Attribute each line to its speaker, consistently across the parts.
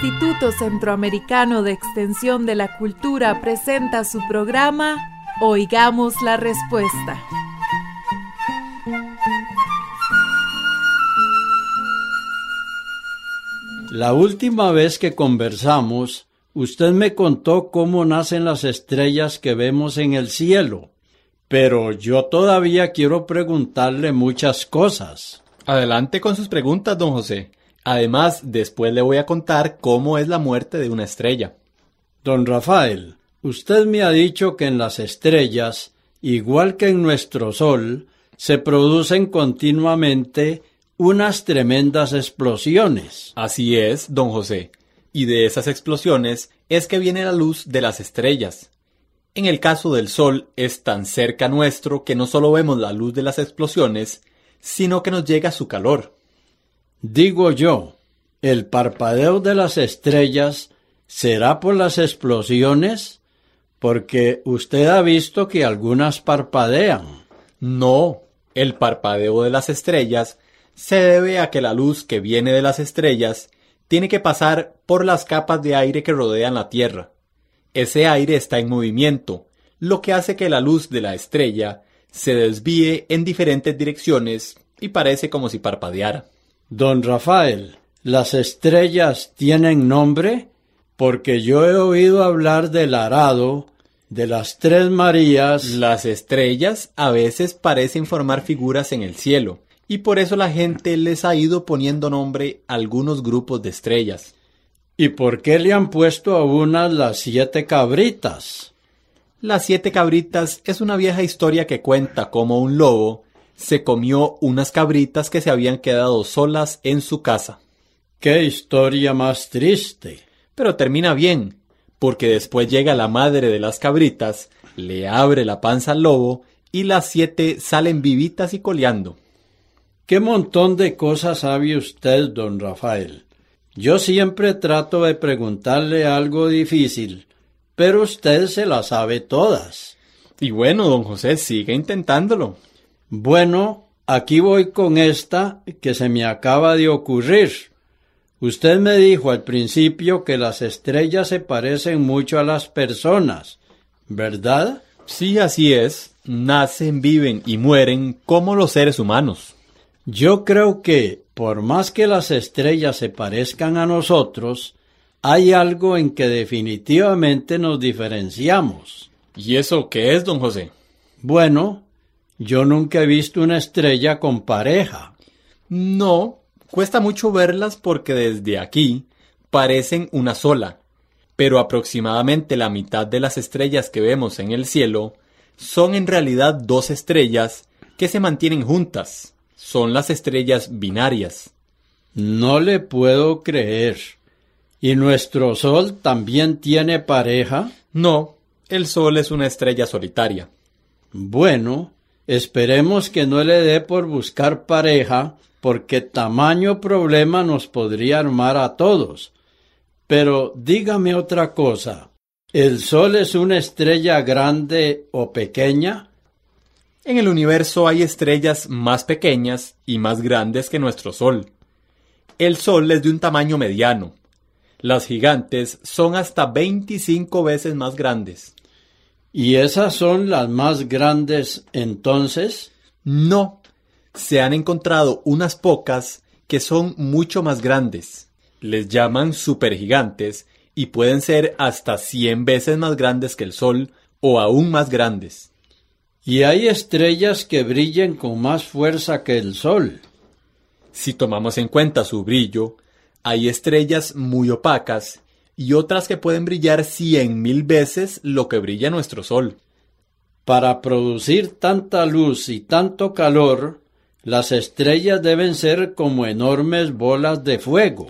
Speaker 1: Instituto Centroamericano de Extensión de la Cultura presenta su programa Oigamos la Respuesta.
Speaker 2: La última vez que conversamos, usted me contó cómo nacen las estrellas que vemos en el cielo, pero yo todavía quiero preguntarle muchas cosas.
Speaker 3: Adelante con sus preguntas, don José. Además, después le voy a contar cómo es la muerte de una estrella.
Speaker 2: Don Rafael, usted me ha dicho que en las estrellas, igual que en nuestro Sol, se producen continuamente unas tremendas explosiones.
Speaker 3: Así es, don José. Y de esas explosiones es que viene la luz de las estrellas. En el caso del Sol es tan cerca nuestro que no solo vemos la luz de las explosiones, sino que nos llega su calor.
Speaker 2: Digo yo, ¿el parpadeo de las estrellas será por las explosiones? Porque usted ha visto que algunas parpadean.
Speaker 3: No, el parpadeo de las estrellas se debe a que la luz que viene de las estrellas tiene que pasar por las capas de aire que rodean la Tierra. Ese aire está en movimiento, lo que hace que la luz de la estrella se desvíe en diferentes direcciones y parece como si parpadeara.
Speaker 2: Don Rafael, ¿las estrellas tienen nombre? Porque yo he oído hablar del arado, de las tres Marías.
Speaker 3: Las estrellas a veces parecen formar figuras en el cielo, y por eso la gente les ha ido poniendo nombre a algunos grupos de estrellas.
Speaker 2: ¿Y por qué le han puesto a unas las siete cabritas?
Speaker 3: Las siete cabritas es una vieja historia que cuenta cómo un lobo se comió unas cabritas que se habían quedado solas en su casa.
Speaker 2: ¡Qué historia más triste!
Speaker 3: Pero termina bien, porque después llega la madre de las cabritas, le abre la panza al lobo y las siete salen vivitas y coleando.
Speaker 2: ¡Qué montón de cosas sabe usted, don Rafael! Yo siempre trato de preguntarle algo difícil, pero usted se las sabe todas.
Speaker 3: Y bueno, don José, sigue intentándolo.
Speaker 2: Bueno, aquí voy con esta que se me acaba de ocurrir. Usted me dijo al principio que las estrellas se parecen mucho a las personas, ¿verdad?
Speaker 3: Sí, así es. Nacen, viven y mueren como los seres humanos.
Speaker 2: Yo creo que, por más que las estrellas se parezcan a nosotros, hay algo en que definitivamente nos diferenciamos.
Speaker 3: ¿Y eso qué es, don José?
Speaker 2: Bueno, yo nunca he visto una estrella con pareja.
Speaker 3: No, cuesta mucho verlas porque desde aquí parecen una sola, pero aproximadamente la mitad de las estrellas que vemos en el cielo son en realidad dos estrellas que se mantienen juntas. Son las estrellas binarias.
Speaker 2: No le puedo creer. ¿Y nuestro Sol también tiene pareja?
Speaker 3: No, el Sol es una estrella solitaria.
Speaker 2: Bueno, Esperemos que no le dé por buscar pareja, porque tamaño problema nos podría armar a todos. Pero dígame otra cosa. ¿El Sol es una estrella grande o pequeña?
Speaker 3: En el universo hay estrellas más pequeñas y más grandes que nuestro Sol. El Sol es de un tamaño mediano. Las gigantes son hasta 25 veces más grandes.
Speaker 2: ¿Y esas son las más grandes entonces?
Speaker 3: No, se han encontrado unas pocas que son mucho más grandes. Les llaman supergigantes y pueden ser hasta 100 veces más grandes que el Sol o aún más grandes.
Speaker 2: Y hay estrellas que brillen con más fuerza que el Sol.
Speaker 3: Si tomamos en cuenta su brillo, hay estrellas muy opacas y otras que pueden brillar cien mil veces lo que brilla nuestro Sol.
Speaker 2: Para producir tanta luz y tanto calor, las estrellas deben ser como enormes bolas de fuego.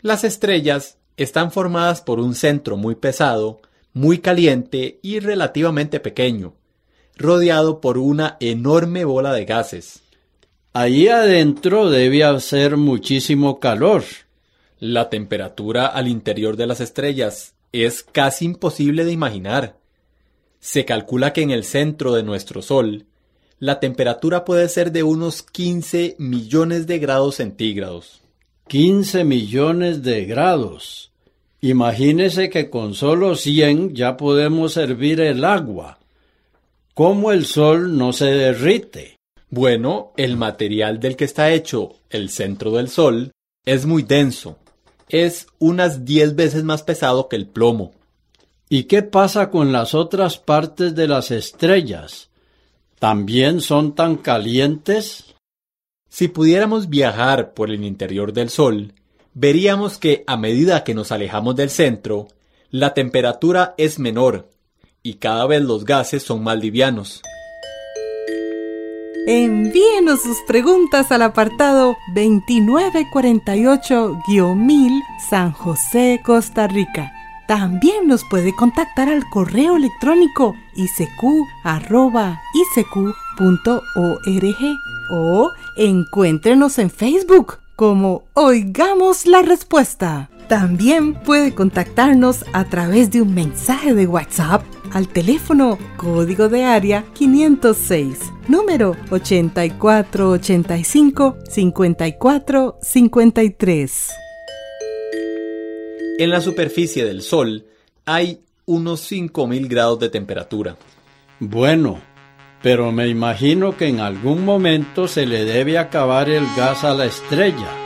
Speaker 3: Las estrellas están formadas por un centro muy pesado, muy caliente y relativamente pequeño, rodeado por una enorme bola de gases.
Speaker 2: Allí adentro debe hacer muchísimo calor.
Speaker 3: La temperatura al interior de las estrellas es casi imposible de imaginar. Se calcula que en el centro de nuestro Sol, la temperatura puede ser de unos 15 millones de grados centígrados.
Speaker 2: 15 millones de grados. Imagínese que con solo 100 ya podemos hervir el agua. ¿Cómo el Sol no se derrite?
Speaker 3: Bueno, el material del que está hecho el centro del Sol es muy denso. Es unas 10 veces más pesado que el plomo.
Speaker 2: ¿Y qué pasa con las otras partes de las estrellas? ¿También son tan calientes?
Speaker 3: Si pudiéramos viajar por el interior del Sol, veríamos que a medida que nos alejamos del centro, la temperatura es menor y cada vez los gases son más livianos.
Speaker 1: Envíenos sus preguntas al apartado 2948-1000 San José, Costa Rica. También nos puede contactar al correo electrónico isq.org o encuéntrenos en Facebook como Oigamos la Respuesta. También puede contactarnos a través de un mensaje de WhatsApp al teléfono código de área 506, número 8485 5453.
Speaker 3: En la superficie del Sol hay unos 5000 grados de temperatura.
Speaker 2: Bueno, pero me imagino que en algún momento se le debe acabar el gas a la estrella.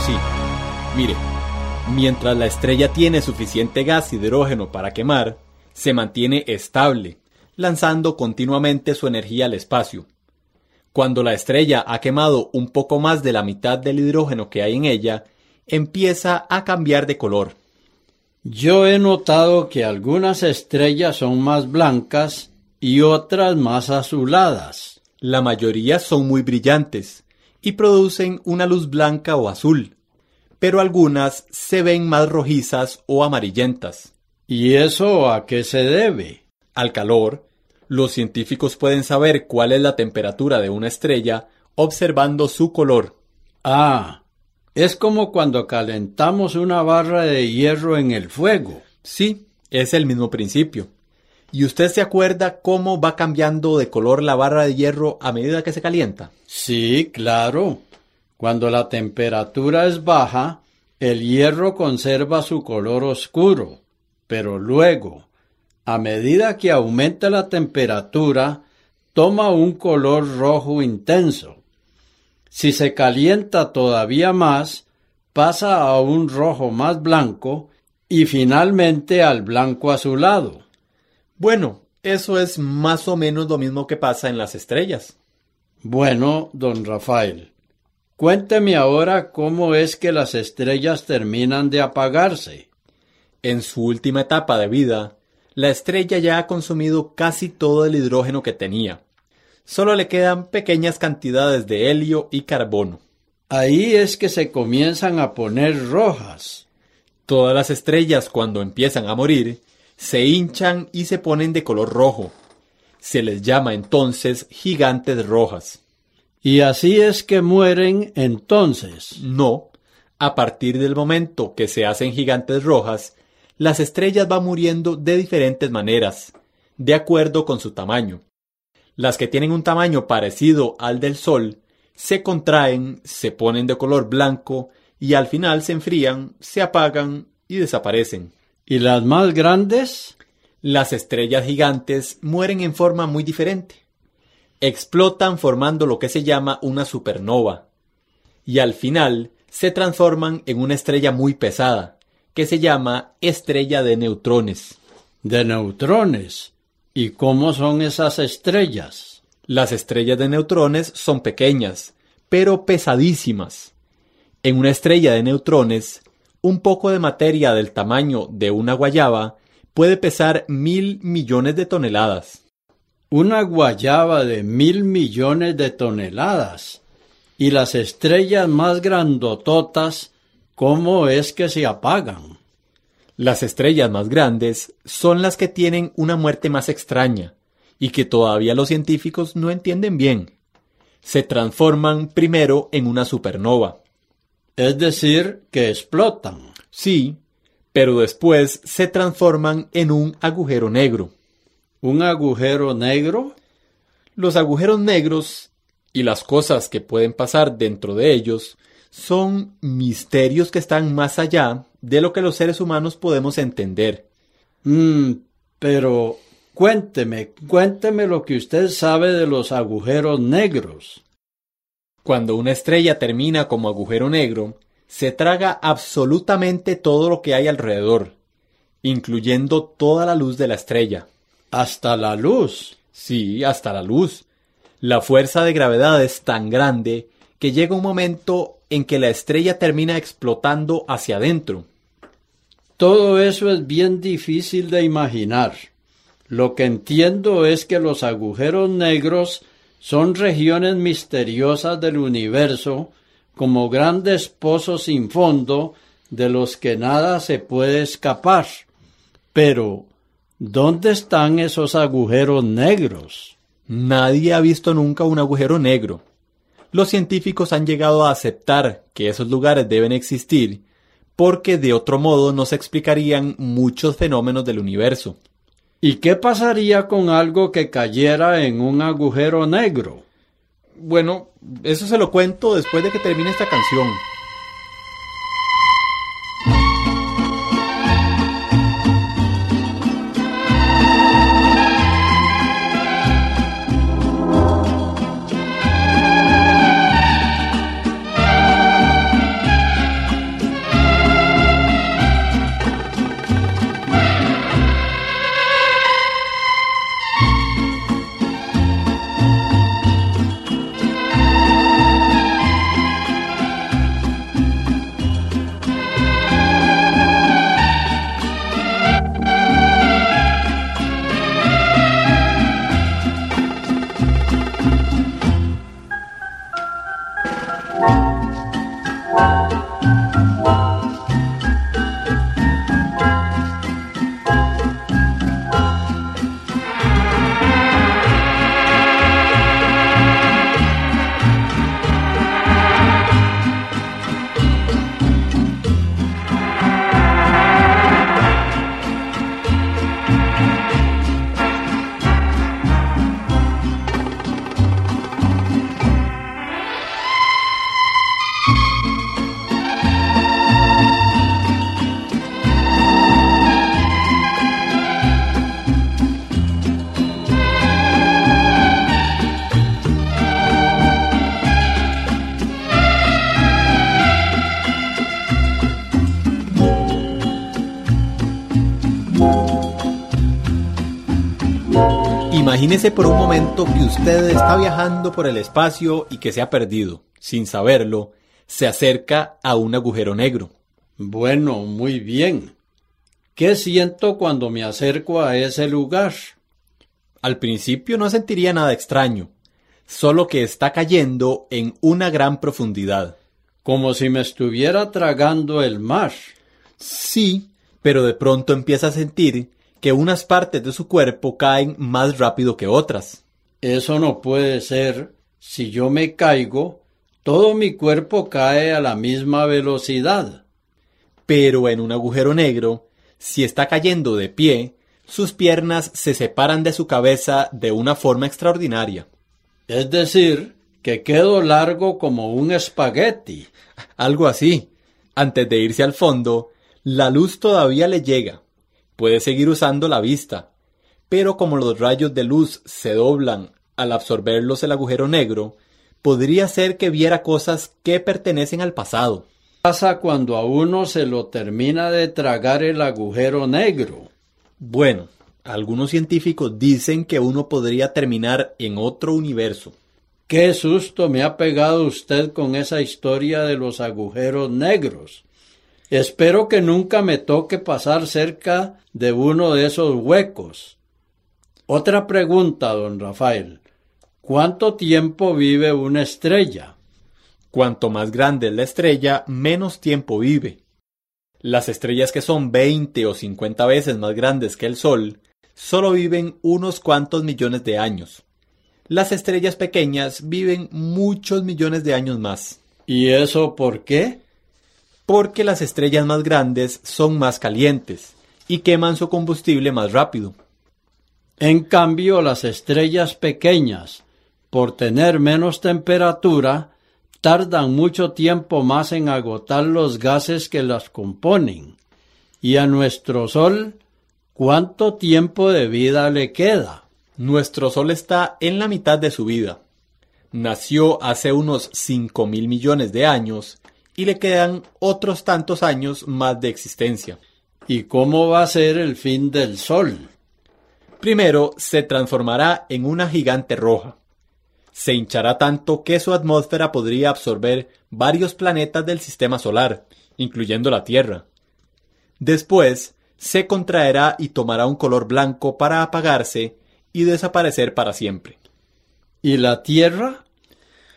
Speaker 3: Sí. Mire, mientras la estrella tiene suficiente gas hidrógeno para quemar, se mantiene estable, lanzando continuamente su energía al espacio. Cuando la estrella ha quemado un poco más de la mitad del hidrógeno que hay en ella, empieza a cambiar de color.
Speaker 2: Yo he notado que algunas estrellas son más blancas y otras más azuladas.
Speaker 3: La mayoría son muy brillantes y producen una luz blanca o azul, pero algunas se ven más rojizas o amarillentas.
Speaker 2: ¿Y eso a qué se debe?
Speaker 3: Al calor, los científicos pueden saber cuál es la temperatura de una estrella observando su color.
Speaker 2: Ah, es como cuando calentamos una barra de hierro en el fuego.
Speaker 3: Sí, es el mismo principio. ¿Y usted se acuerda cómo va cambiando de color la barra de hierro a medida que se calienta?
Speaker 2: Sí, claro. Cuando la temperatura es baja, el hierro conserva su color oscuro, pero luego, a medida que aumenta la temperatura, toma un color rojo intenso. Si se calienta todavía más, pasa a un rojo más blanco y finalmente al blanco azulado.
Speaker 3: Bueno, eso es más o menos lo mismo que pasa en las estrellas.
Speaker 2: Bueno, don Rafael, cuénteme ahora cómo es que las estrellas terminan de apagarse.
Speaker 3: En su última etapa de vida, la estrella ya ha consumido casi todo el hidrógeno que tenía. Solo le quedan pequeñas cantidades de helio y carbono.
Speaker 2: Ahí es que se comienzan a poner rojas.
Speaker 3: Todas las estrellas cuando empiezan a morir se hinchan y se ponen de color rojo. Se les llama entonces gigantes rojas.
Speaker 2: Y así es que mueren entonces.
Speaker 3: No, a partir del momento que se hacen gigantes rojas, las estrellas van muriendo de diferentes maneras, de acuerdo con su tamaño. Las que tienen un tamaño parecido al del Sol se contraen, se ponen de color blanco y al final se enfrían, se apagan y desaparecen.
Speaker 2: ¿Y las más grandes?
Speaker 3: Las estrellas gigantes mueren en forma muy diferente. Explotan formando lo que se llama una supernova. Y al final se transforman en una estrella muy pesada, que se llama estrella de neutrones.
Speaker 2: De neutrones. ¿Y cómo son esas estrellas?
Speaker 3: Las estrellas de neutrones son pequeñas, pero pesadísimas. En una estrella de neutrones un poco de materia del tamaño de una guayaba puede pesar mil millones de toneladas.
Speaker 2: Una guayaba de mil millones de toneladas. Y las estrellas más grandototas, ¿cómo es que se apagan?
Speaker 3: Las estrellas más grandes son las que tienen una muerte más extraña y que todavía los científicos no entienden bien. Se transforman primero en una supernova.
Speaker 2: Es decir, que explotan.
Speaker 3: Sí, pero después se transforman en un agujero negro.
Speaker 2: ¿Un agujero negro?
Speaker 3: Los agujeros negros y las cosas que pueden pasar dentro de ellos son misterios que están más allá de lo que los seres humanos podemos entender.
Speaker 2: Mm, pero cuénteme, cuénteme lo que usted sabe de los agujeros negros.
Speaker 3: Cuando una estrella termina como agujero negro, se traga absolutamente todo lo que hay alrededor, incluyendo toda la luz de la estrella.
Speaker 2: ¿Hasta la luz?
Speaker 3: Sí, hasta la luz. La fuerza de gravedad es tan grande que llega un momento en que la estrella termina explotando hacia adentro.
Speaker 2: Todo eso es bien difícil de imaginar. Lo que entiendo es que los agujeros negros son regiones misteriosas del universo, como grandes pozos sin fondo de los que nada se puede escapar. Pero, ¿dónde están esos agujeros negros?
Speaker 3: Nadie ha visto nunca un agujero negro. Los científicos han llegado a aceptar que esos lugares deben existir porque de otro modo no se explicarían muchos fenómenos del universo.
Speaker 2: ¿Y qué pasaría con algo que cayera en un agujero negro?
Speaker 3: Bueno, eso se lo cuento después de que termine esta canción. Imagínese por un momento que usted está viajando por el espacio y que se ha perdido. Sin saberlo, se acerca a un agujero negro.
Speaker 2: Bueno, muy bien. ¿Qué siento cuando me acerco a ese lugar?
Speaker 3: Al principio no sentiría nada extraño, solo que está cayendo en una gran profundidad.
Speaker 2: Como si me estuviera tragando el mar.
Speaker 3: Sí, pero de pronto empieza a sentir que unas partes de su cuerpo caen más rápido que otras.
Speaker 2: Eso no puede ser. Si yo me caigo, todo mi cuerpo cae a la misma velocidad.
Speaker 3: Pero en un agujero negro, si está cayendo de pie, sus piernas se separan de su cabeza de una forma extraordinaria.
Speaker 2: Es decir, que quedo largo como un espagueti.
Speaker 3: Algo así. Antes de irse al fondo, la luz todavía le llega. Puede seguir usando la vista. Pero como los rayos de luz se doblan al absorberlos el agujero negro, podría ser que viera cosas que pertenecen al pasado.
Speaker 2: ¿Qué pasa cuando a uno se lo termina de tragar el agujero negro?
Speaker 3: Bueno, algunos científicos dicen que uno podría terminar en otro universo.
Speaker 2: Qué susto me ha pegado usted con esa historia de los agujeros negros. Espero que nunca me toque pasar cerca de uno de esos huecos. Otra pregunta, don Rafael. ¿Cuánto tiempo vive una estrella?
Speaker 3: Cuanto más grande es la estrella, menos tiempo vive. Las estrellas que son 20 o 50 veces más grandes que el Sol solo viven unos cuantos millones de años. Las estrellas pequeñas viven muchos millones de años más.
Speaker 2: ¿Y eso por qué?
Speaker 3: Porque las estrellas más grandes son más calientes y queman su combustible más rápido.
Speaker 2: En cambio, las estrellas pequeñas, por tener menos temperatura, tardan mucho tiempo más en agotar los gases que las componen. Y a nuestro Sol, ¿cuánto tiempo de vida le queda?
Speaker 3: Nuestro Sol está en la mitad de su vida. Nació hace unos cinco mil millones de años y le quedan otros tantos años más de existencia.
Speaker 2: ¿Y cómo va a ser el fin del Sol?
Speaker 3: Primero se transformará en una gigante roja. Se hinchará tanto que su atmósfera podría absorber varios planetas del sistema solar, incluyendo la Tierra. Después se contraerá y tomará un color blanco para apagarse y desaparecer para siempre.
Speaker 2: ¿Y la Tierra?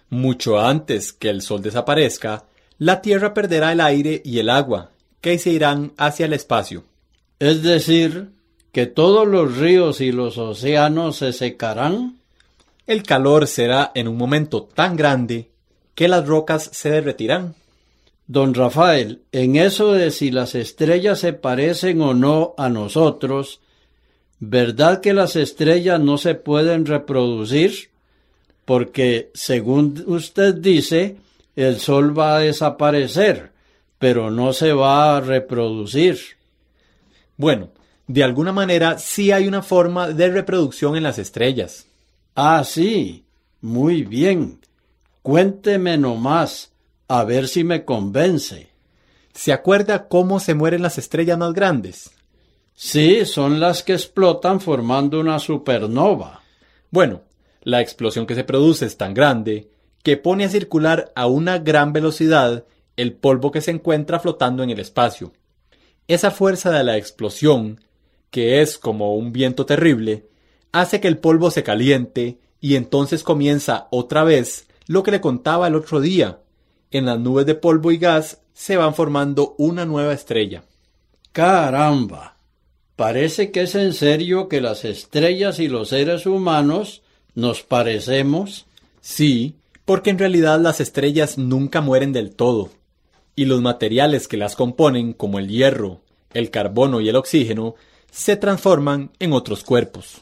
Speaker 3: Mucho antes que el Sol desaparezca, la Tierra perderá el aire y el agua, que se irán hacia el espacio.
Speaker 2: Es decir, que todos los ríos y los océanos se secarán.
Speaker 3: El calor será en un momento tan grande que las rocas se derretirán.
Speaker 2: Don Rafael, en eso de si las estrellas se parecen o no a nosotros, ¿verdad que las estrellas no se pueden reproducir? Porque, según usted dice, el Sol va a desaparecer, pero no se va a reproducir.
Speaker 3: Bueno, de alguna manera sí hay una forma de reproducción en las estrellas.
Speaker 2: Ah, sí. Muy bien. Cuénteme nomás, a ver si me convence.
Speaker 3: ¿Se acuerda cómo se mueren las estrellas más grandes?
Speaker 2: Sí, son las que explotan formando una supernova.
Speaker 3: Bueno, la explosión que se produce es tan grande que pone a circular a una gran velocidad el polvo que se encuentra flotando en el espacio. Esa fuerza de la explosión, que es como un viento terrible, hace que el polvo se caliente y entonces comienza otra vez lo que le contaba el otro día. En las nubes de polvo y gas se van formando una nueva estrella.
Speaker 2: Caramba. Parece que es en serio que las estrellas y los seres humanos nos parecemos.
Speaker 3: Sí, porque en realidad las estrellas nunca mueren del todo, y los materiales que las componen, como el hierro, el carbono y el oxígeno, se transforman en otros cuerpos.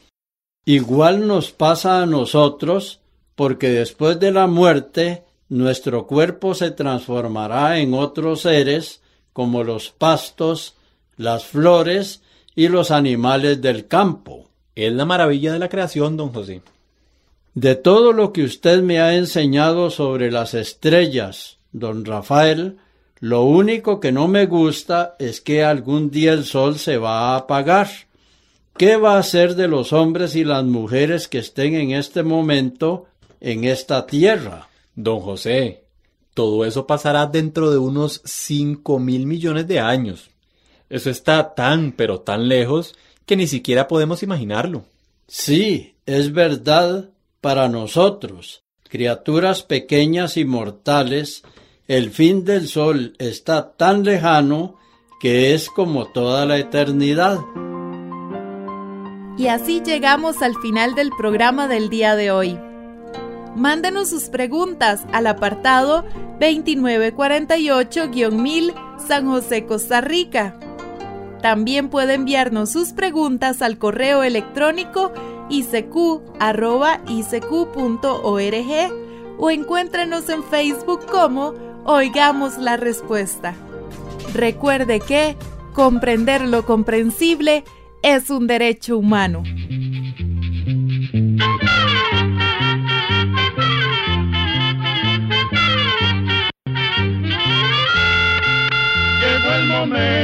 Speaker 2: Igual nos pasa a nosotros, porque después de la muerte nuestro cuerpo se transformará en otros seres como los pastos, las flores y los animales del campo.
Speaker 3: Es la maravilla de la creación, don José.
Speaker 2: De todo lo que usted me ha enseñado sobre las estrellas, don Rafael, lo único que no me gusta es que algún día el sol se va a apagar. ¿qué va a ser de los hombres y las mujeres que estén en este momento en esta tierra?
Speaker 3: Don José, todo eso pasará dentro de unos cinco mil millones de años. Eso está tan, pero tan lejos que ni siquiera podemos imaginarlo.
Speaker 2: Sí, es verdad para nosotros, criaturas pequeñas y mortales, el fin del sol está tan lejano que es como toda la eternidad.
Speaker 4: Y así llegamos al final del programa del día de hoy. Mándenos sus preguntas al apartado 2948-1000 San José, Costa Rica. También puede enviarnos sus preguntas al correo electrónico icq.org o encuéntrenos en Facebook como Oigamos la Respuesta. Recuerde que comprender lo comprensible es un derecho humano.
Speaker 5: Llegó el momento